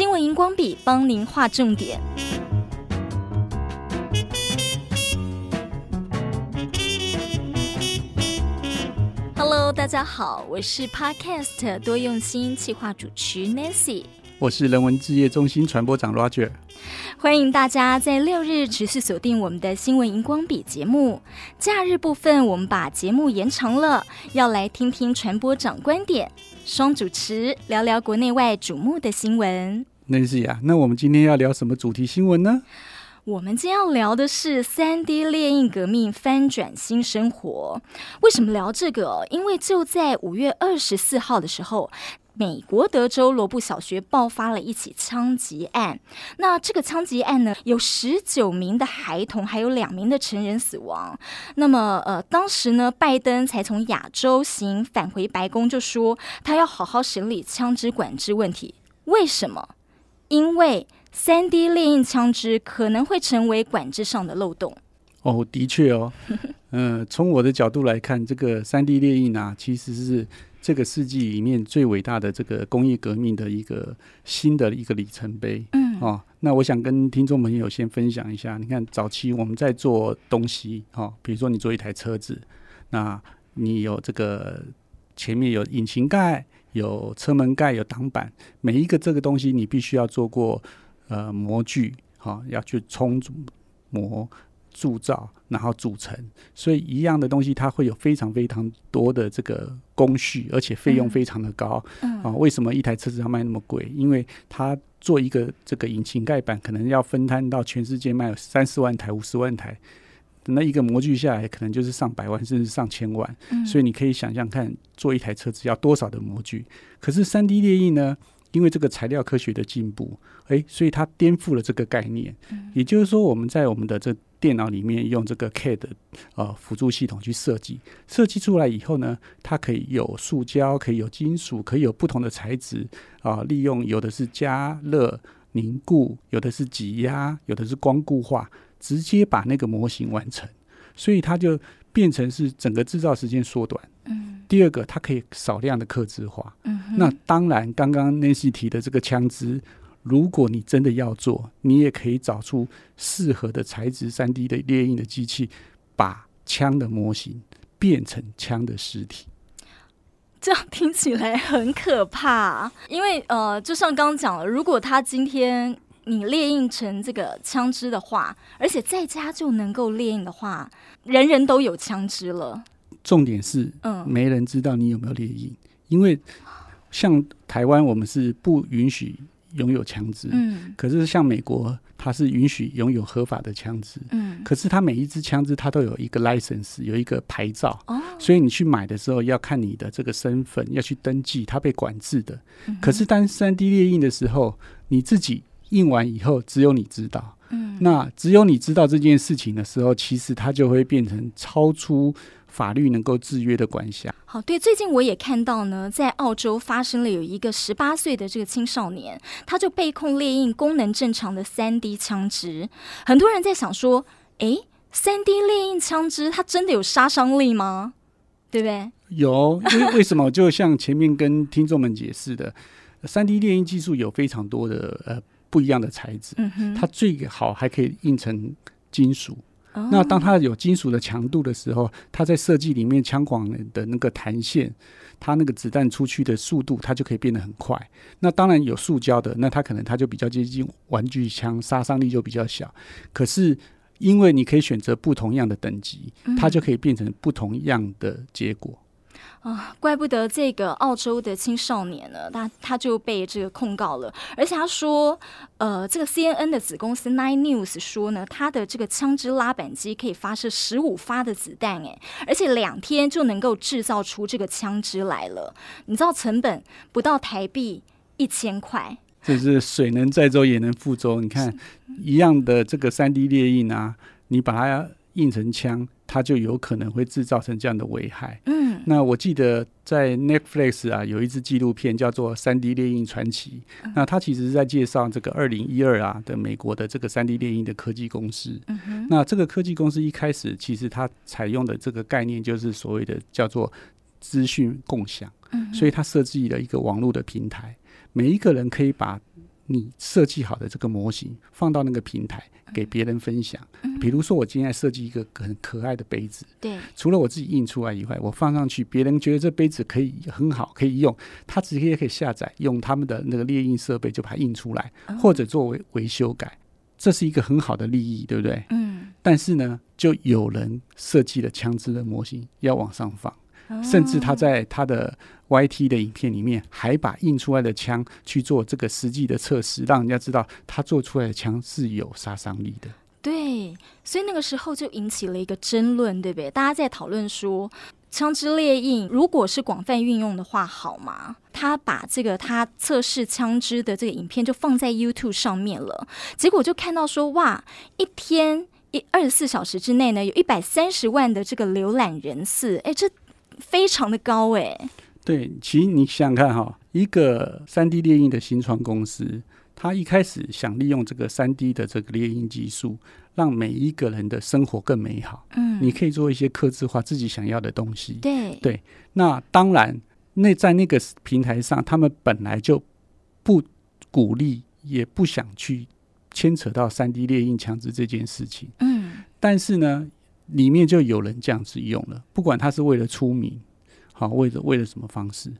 新闻荧光笔帮您画重点。Hello，大家好，我是 Podcast 多用心企划主持 Nancy，我是人文置业中心传播长 Roger。欢迎大家在六日持续锁定我们的新闻荧光笔节目。假日部分，我们把节目延长了，要来听听传播长观点，双主持聊聊国内外瞩目的新闻。那我们今天要聊什么主题新闻呢？我们今天要聊的是三 D 列印革命翻转新生活。为什么聊这个？因为就在五月二十四号的时候。美国德州罗布小学爆发了一起枪击案。那这个枪击案呢，有十九名的孩童，还有两名的成人死亡。那么，呃，当时呢，拜登才从亚洲行返回白宫，就说他要好好审理枪支管制问题。为什么？因为三 D 猎印枪支可能会成为管制上的漏洞。哦，的确哦。嗯、从我的角度来看，这个三 D 猎印啊，其实是。这个世纪里面最伟大的这个工业革命的一个新的一个里程碑，嗯，哦，那我想跟听众朋友先分享一下。你看，早期我们在做东西，哦，比如说你做一台车子，那你有这个前面有引擎盖、有车门盖、有挡板，每一个这个东西你必须要做过呃模具，哈、哦，要去冲模。铸造，然后组成，所以一样的东西，它会有非常非常多的这个工序，而且费用非常的高。嗯，啊，为什么一台车子要卖那么贵？因为它做一个这个引擎盖板，可能要分摊到全世界卖三四万台、五十万台，那一个模具下来，可能就是上百万甚至上千万。嗯，所以你可以想象看，做一台车子要多少的模具。可是三 D 列印呢？因为这个材料科学的进步，诶，所以它颠覆了这个概念。也就是说，我们在我们的这电脑里面用这个 CAD 呃辅助系统去设计，设计出来以后呢，它可以有塑胶，可以有金属，可以有不同的材质啊，利用有的是加热凝固，有的是挤压，有的是光固化，直接把那个模型完成，所以它就变成是整个制造时间缩短。第二个，它可以少量的克制化。嗯，那当然，刚刚 Nancy 提的这个枪支，如果你真的要做，你也可以找出适合的材质、三 D 的列印的机器，把枪的模型变成枪的实体。这样听起来很可怕，因为呃，就像刚刚讲了，如果他今天你列印成这个枪支的话，而且在家就能够列印的话，人人都有枪支了。重点是，没人知道你有没有猎印，因为像台湾，我们是不允许拥有枪支，嗯，可是像美国，它是允许拥有合法的枪支，嗯，可是它每一支枪支它都有一个 license，有一个牌照，哦，所以你去买的时候要看你的这个身份，要去登记，它被管制的。可是当三 D 猎印的时候，你自己印完以后，只有你知道，嗯，那只有你知道这件事情的时候，其实它就会变成超出。法律能够制约的管辖。好，对，最近我也看到呢，在澳洲发生了有一个十八岁的这个青少年，他就被控猎印功能正常的三 D 枪支。很多人在想说，诶，三 D 猎印枪支它真的有杀伤力吗？对不对？有，因为为什么？就像前面跟听众们解释的，三 D 猎印技术有非常多的呃不一样的材质，嗯，它最好还可以印成金属。那当它有金属的强度的时候，它在设计里面枪管的那个弹线，它那个子弹出去的速度，它就可以变得很快。那当然有塑胶的，那它可能它就比较接近玩具枪，杀伤力就比较小。可是因为你可以选择不同样的等级，它就可以变成不同样的结果。啊，怪不得这个澳洲的青少年呢，他他就被这个控告了，而且他说，呃，这个 CNN 的子公司 Nine News 说呢，他的这个枪支拉板机可以发射十五发的子弹，诶，而且两天就能够制造出这个枪支来了。你知道成本不到台币一千块，这是水能载舟也能覆舟。你看一样的这个三 D 列印啊，你把它印成枪。它就有可能会制造成这样的危害。嗯，那我记得在 Netflix 啊，有一支纪录片叫做《三 D 猎鹰传奇》。嗯，那它其实是在介绍这个二零一二啊的美国的这个三 D 猎鹰的科技公司。嗯，那这个科技公司一开始其实它采用的这个概念就是所谓的叫做资讯共享。嗯，所以它设计了一个网络的平台，每一个人可以把你设计好的这个模型放到那个平台给别人分享。比如说，我今天设计一个很可爱的杯子，对，除了我自己印出来以外，我放上去，别人觉得这杯子可以很好，可以用，他直接可以下载，用他们的那个猎印设备就把它印出来，或者作为维修改，这是一个很好的利益，对不对？嗯。但是呢，就有人设计了枪支的模型要往上放。甚至他在他的 YT 的影片里面，还把印出来的枪去做这个实际的测试，让人家知道他做出来的枪是有杀伤力的。对，所以那个时候就引起了一个争论，对不对？大家在讨论说，枪支猎印如果是广泛运用的话，好吗？他把这个他测试枪支的这个影片就放在 YouTube 上面了，结果就看到说，哇，一天一二十四小时之内呢，有一百三十万的这个浏览人次，哎，这。非常的高哎，对，其实你想想看哈，一个三 D 猎印的新创公司，他一开始想利用这个三 D 的这个猎印技术，让每一个人的生活更美好。嗯，你可以做一些刻制化自己想要的东西。对对，那当然，那在那个平台上，他们本来就不鼓励，也不想去牵扯到三 D 猎印强制这件事情。嗯，但是呢。里面就有人这样子用了，不管他是为了出名，好，为了为了什么方式。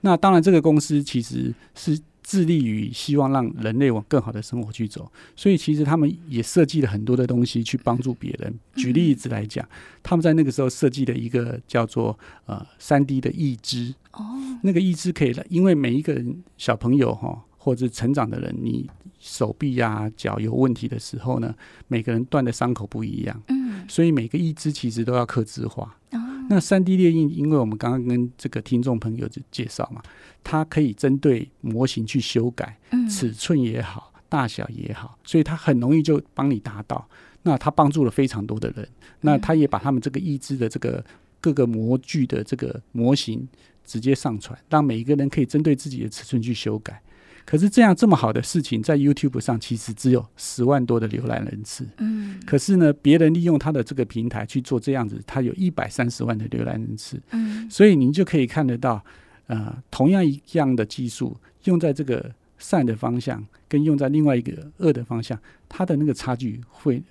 那当然，这个公司其实是致力于希望让人类往更好的生活去走，所以其实他们也设计了很多的东西去帮助别人。举例子来讲，他们在那个时候设计了一个叫做呃三 D 的义肢，哦，那个义肢可以了，因为每一个人小朋友哈。或者成长的人，你手臂呀、啊、脚有问题的时候呢，每个人断的伤口不一样，嗯，所以每个义肢其实都要刻字化。哦、那三 D 列印，因为我们刚刚跟这个听众朋友介绍嘛，它可以针对模型去修改，嗯，尺寸也好，大小也好，所以它很容易就帮你达到。那它帮助了非常多的人，那它也把他们这个义肢的这个各个模具的这个模型直接上传，让每一个人可以针对自己的尺寸去修改。可是这样这么好的事情，在 YouTube 上其实只有十万多的浏览人次。嗯。可是呢，别人利用他的这个平台去做这样子，他有一百三十万的浏览人次。嗯。所以您就可以看得到，呃，同样一样的技术用在这个善的方向，跟用在另外一个恶的方向，它的那个差距会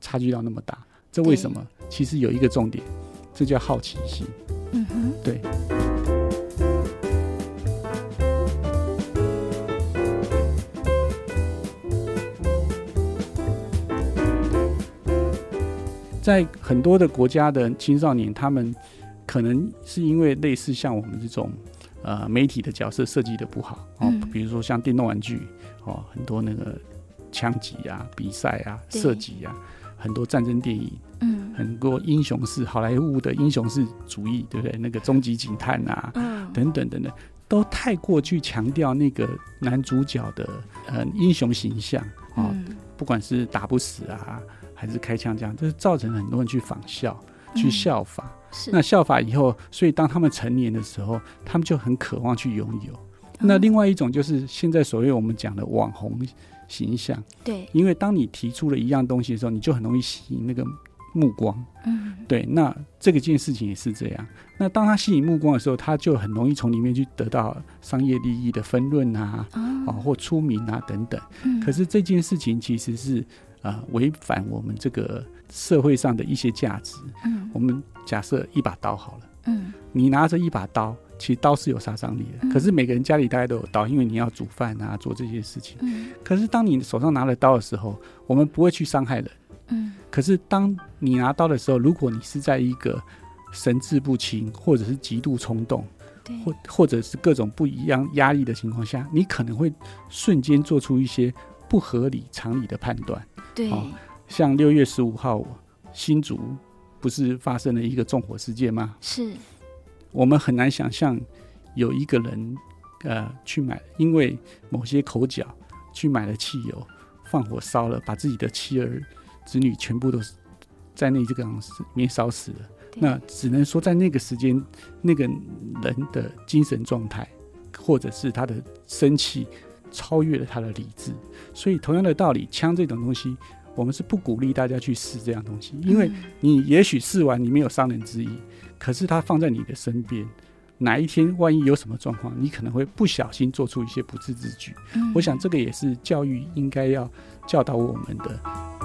差距到那么大。这为什么？其实有一个重点，这叫好奇心。嗯哼。对。在很多的国家的青少年，他们可能是因为类似像我们这种呃媒体的角色设计的不好哦，比如说像电动玩具哦，很多那个枪击啊、比赛啊、射击啊，很多战争电影，嗯，很多英雄式好莱坞的英雄式主义，对不对？那个终极警探啊，等等等等，都太过去强调那个男主角的呃英雄形象啊，不管是打不死啊。还是开枪这样，就是造成很多人去仿效、去效法。是那效法以后，所以当他们成年的时候，他们就很渴望去拥有。那另外一种就是现在所谓我们讲的网红形象。对，因为当你提出了一样东西的时候，你就很容易吸引那个目光。嗯，对。那这个件事情也是这样。那当他吸引目光的时候，他就很容易从里面去得到商业利益的分润啊，啊，或出名啊等等。可是这件事情其实是。啊，违反我们这个社会上的一些价值。嗯，我们假设一把刀好了。嗯，你拿着一把刀，其实刀是有杀伤力的。嗯，可是每个人家里大概都有刀，因为你要煮饭啊，做这些事情。嗯，可是当你手上拿了刀的时候，我们不会去伤害人。嗯，可是当你拿刀的时候，如果你是在一个神志不清，或者是极度冲动，对，或或者是各种不一样压力的情况下，你可能会瞬间做出一些不合理常理的判断。对、哦，像六月十五号，新竹不是发生了一个纵火事件吗？是，我们很难想象有一个人，呃，去买，因为某些口角去买了汽油，放火烧了，把自己的妻儿子女全部都在那这个样子里面烧死了。那只能说，在那个时间，那个人的精神状态，或者是他的生气。超越了他的理智，所以同样的道理，枪这种东西，我们是不鼓励大家去试这样东西，因为你也许试完你没有伤人之意，可是它放在你的身边，哪一天万一有什么状况，你可能会不小心做出一些不智之举。嗯，我想这个也是教育应该要教导我们的。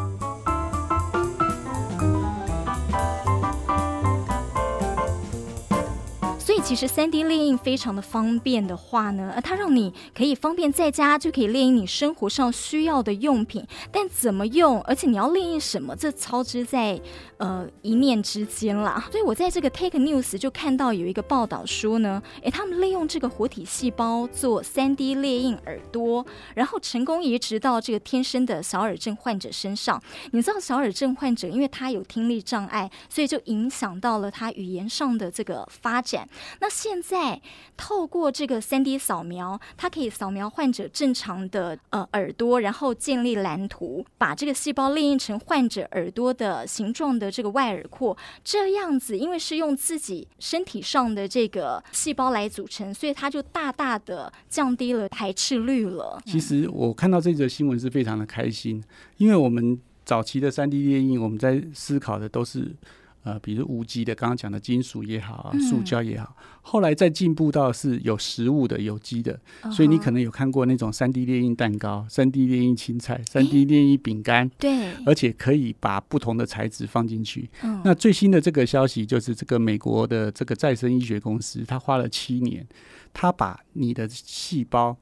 其实三 D 列印非常的方便的话呢，它让你可以方便在家就可以列印你生活上需要的用品，但怎么用，而且你要列印什么，这操之在呃一念之间啦。所以我在这个 Take News 就看到有一个报道说呢，诶，他们利用这个活体细胞做三 D 列印耳朵，然后成功移植到这个天生的小耳症患者身上。你知道小耳症患者因为他有听力障碍，所以就影响到了他语言上的这个发展。那现在透过这个 3D 扫描，它可以扫描患者正常的呃耳朵，然后建立蓝图，把这个细胞列印成患者耳朵的形状的这个外耳廓。这样子，因为是用自己身体上的这个细胞来组成，所以它就大大的降低了排斥率了。其实我看到这则新闻是非常的开心，因为我们早期的 3D 列印，我们在思考的都是。呃，比如无机的，刚刚讲的金属也好，塑胶也好，嗯、后来再进步到是有食物的、有机的，嗯、所以你可能有看过那种三 D 列印蛋糕、三 D 列印青菜、三 D 列印饼干，对，而且可以把不同的材质放进去。嗯、那最新的这个消息就是，这个美国的这个再生医学公司，他花了七年，他把你的细胞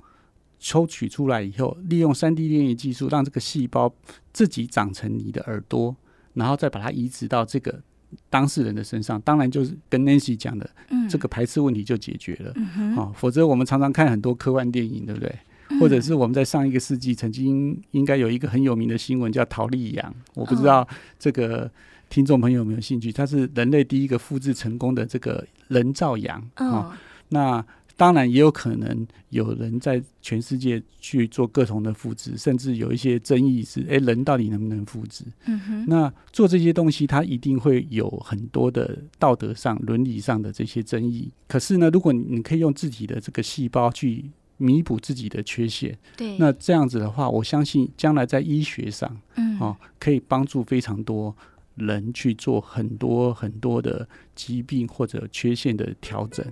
抽取出来以后，利用三 D 列印技术，让这个细胞自己长成你的耳朵，然后再把它移植到这个。当事人的身上，当然就是跟 Nancy 讲的，嗯、这个排斥问题就解决了。嗯、哼哦，否则我们常常看很多科幻电影，对不对？嗯、或者是我们在上一个世纪曾经应该有一个很有名的新闻叫陶丽羊，我不知道这个听众朋友有没有兴趣？它是人类第一个复制成功的这个人造羊啊、哦哦。那当然，也有可能有人在全世界去做各种的复制，甚至有一些争议是：诶，人到底能不能复制？嗯哼。那做这些东西，它一定会有很多的道德上、伦理上的这些争议。可是呢，如果你可以用自己的这个细胞去弥补自己的缺陷，对，那这样子的话，我相信将来在医学上，嗯，哦，可以帮助非常多人去做很多很多的疾病或者缺陷的调整。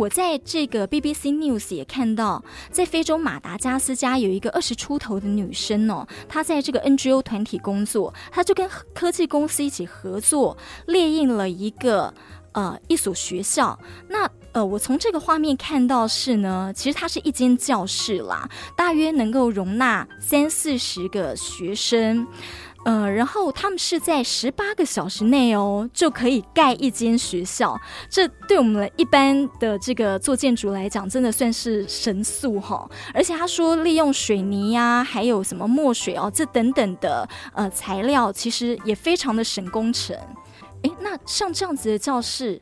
我在这个 BBC News 也看到，在非洲马达加斯加有一个二十出头的女生哦，她在这个 NGO 团体工作，她就跟科技公司一起合作，列印了一个呃一所学校。那呃，我从这个画面看到是呢，其实它是一间教室啦，大约能够容纳三四十个学生。呃，然后他们是在十八个小时内哦，就可以盖一间学校。这对我们一般的这个做建筑来讲，真的算是神速哈。而且他说，利用水泥呀、啊，还有什么墨水哦，这等等的呃材料，其实也非常的省工程。诶，那像这样子的教室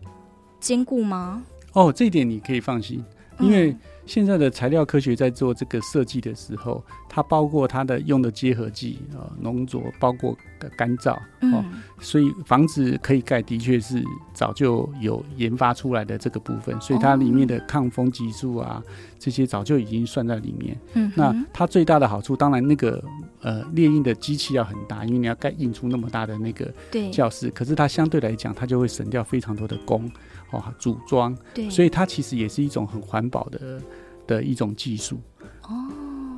坚固吗？哦，这一点你可以放心，因为。现在的材料科学在做这个设计的时候，它包括它的用的结合剂啊、浓浊，包括干燥哦，嗯、所以房子可以盖，的确是早就有研发出来的这个部分，所以它里面的抗风系数啊，这些早就已经算在里面。嗯，那它最大的好处，当然那个呃列印的机器要很大，因为你要盖印出那么大的那个教室，可是它相对来讲，它就会省掉非常多的工。哦，组装，对，所以它其实也是一种很环保的的一种技术。哦，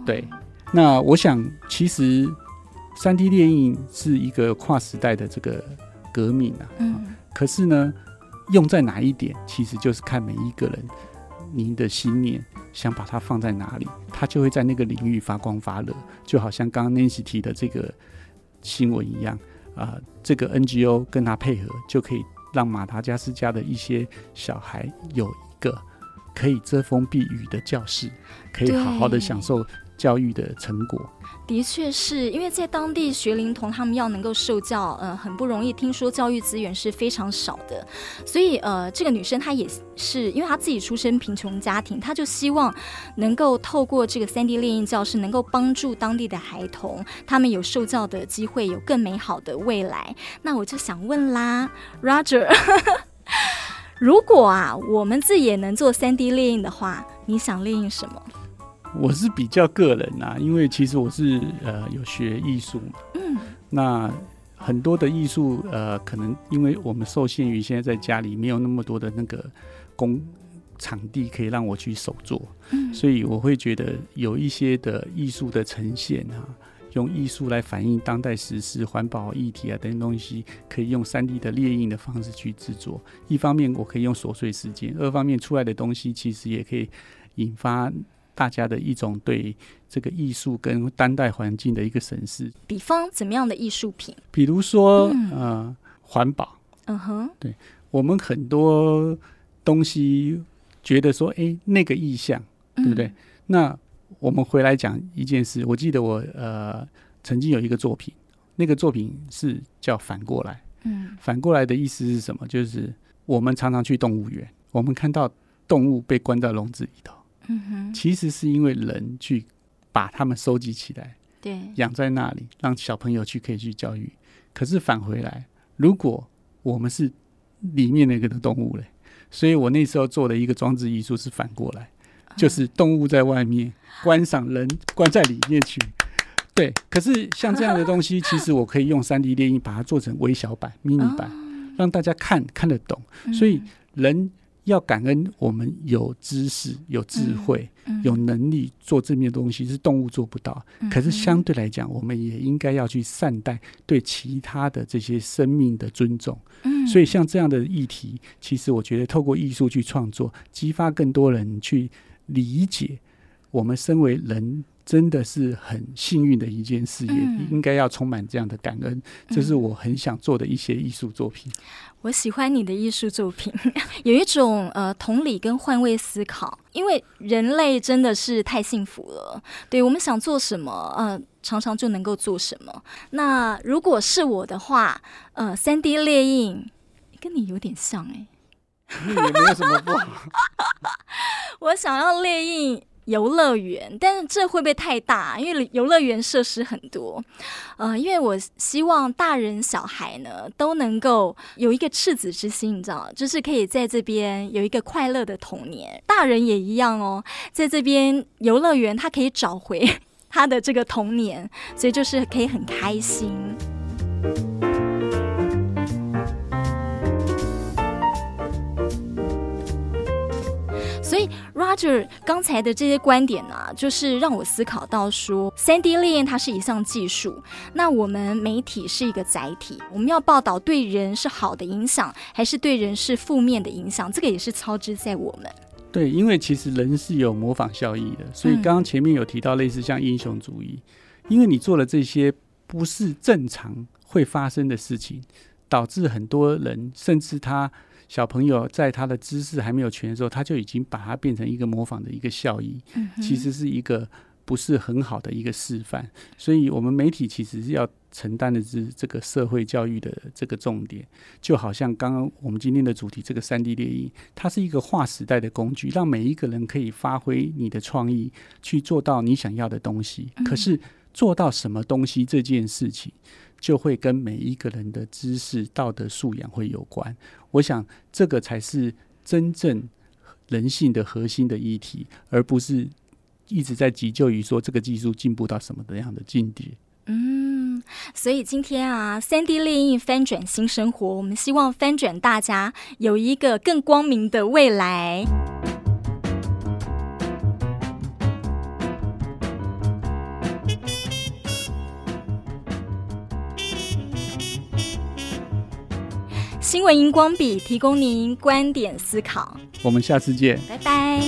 对，那我想其实三 D 列印是一个跨时代的这个革命啊。嗯，可是呢，用在哪一点，其实就是看每一个人您的心念想把它放在哪里，它就会在那个领域发光发热。就好像刚刚 Nancy 提的这个新闻一样啊，呃，这个 NGO 跟他配合就可以。让马达加斯加的一些小孩有一个可以遮风避雨的教室，可以好好的享受教育的成果。的确是因为在当地学龄童他们要能够受教，呃，很不容易。听说教育资源是非常少的，所以呃，这个女生她也是因为她自己出身贫穷家庭，她就希望能够透过这个 3D 列印教室，能够帮助当地的孩童，他们有受教的机会，有更美好的未来。那我就想问啦，Roger，如果啊，我们自己也能做 3D 列印的话，你想列印什么？我是比较个人呐、啊，因为其实我是呃有学艺术嘛，嗯，那很多的艺术呃，可能因为我们受限于现在在家里没有那么多的那个工场地可以让我去手做，嗯，所以我会觉得有一些的艺术的呈现啊，用艺术来反映当代时事、环保议题啊等东西，可以用三 D 的列印的方式去制作。一方面我可以用琐碎时间，二方面出来的东西其实也可以引发。大家的一种对这个艺术跟当代环境的一个审视，比方怎么样的艺术品？比如说，嗯、呃，环保。嗯哼，对我们很多东西觉得说，哎、欸，那个意象，对不对？嗯、那我们回来讲一件事，我记得我呃曾经有一个作品，那个作品是叫反过来。嗯，反过来的意思是什么？就是我们常常去动物园，我们看到动物被关在笼子里头。嗯哼，其实是因为人去把它们收集起来，对，养在那里，让小朋友去可以去教育。可是返回来，如果我们是里面那个的动物嘞，所以我那时候做的一个装置艺术是反过来，就是动物在外面观赏，人关在里面去。对，可是像这样的东西，其实我可以用三 D 列印把它做成微小版、迷你版，让大家看看得懂。所以人。要感恩我们有知识、有智慧、嗯嗯、有能力做这面东西，是动物做不到。嗯、可是相对来讲，我们也应该要去善待对其他的这些生命的尊重。嗯、所以像这样的议题，其实我觉得透过艺术去创作，激发更多人去理解，我们身为人。真的是很幸运的一件事，也应该要充满这样的感恩。这是我很想做的一些艺术作品。我喜欢你的艺术作品，有一种呃同理跟换位思考，因为人类真的是太幸福了。对，我们想做什么，呃，常常就能够做什么。那如果是我的话，呃三 D 列印跟你有点像哎、欸，也没有什么不好。我想要列印。游乐园，但是这会不会太大？因为游乐园设施很多，呃，因为我希望大人小孩呢都能够有一个赤子之心，你知道，就是可以在这边有一个快乐的童年。大人也一样哦，在这边游乐园，他可以找回 他的这个童年，所以就是可以很开心。，Roger 刚才的这些观点呢、啊，就是让我思考到说，3D 列印它是一项技术，那我们媒体是一个载体，我们要报道对人是好的影响，还是对人是负面的影响，这个也是操之在我们。对，因为其实人是有模仿效益的，所以刚刚前面有提到类似像英雄主义，嗯、因为你做了这些不是正常会发生的事情，导致很多人甚至他。小朋友在他的知识还没有全的时候，他就已经把它变成一个模仿的一个效益，其实是一个不是很好的一个示范。所以，我们媒体其实是要承担的是这个社会教育的这个重点。就好像刚刚我们今天的主题，这个三 D 猎鹰，它是一个划时代的工具，让每一个人可以发挥你的创意，去做到你想要的东西。可是，做到什么东西这件事情，就会跟每一个人的知识、道德素养会有关。我想，这个才是真正人性的核心的议题，而不是一直在急救于说这个技术进步到什么的样的境地。嗯，所以今天啊三 D 列印翻转新生活，我们希望翻转大家有一个更光明的未来。新闻荧光笔提供您观点思考，我们下次见，拜拜。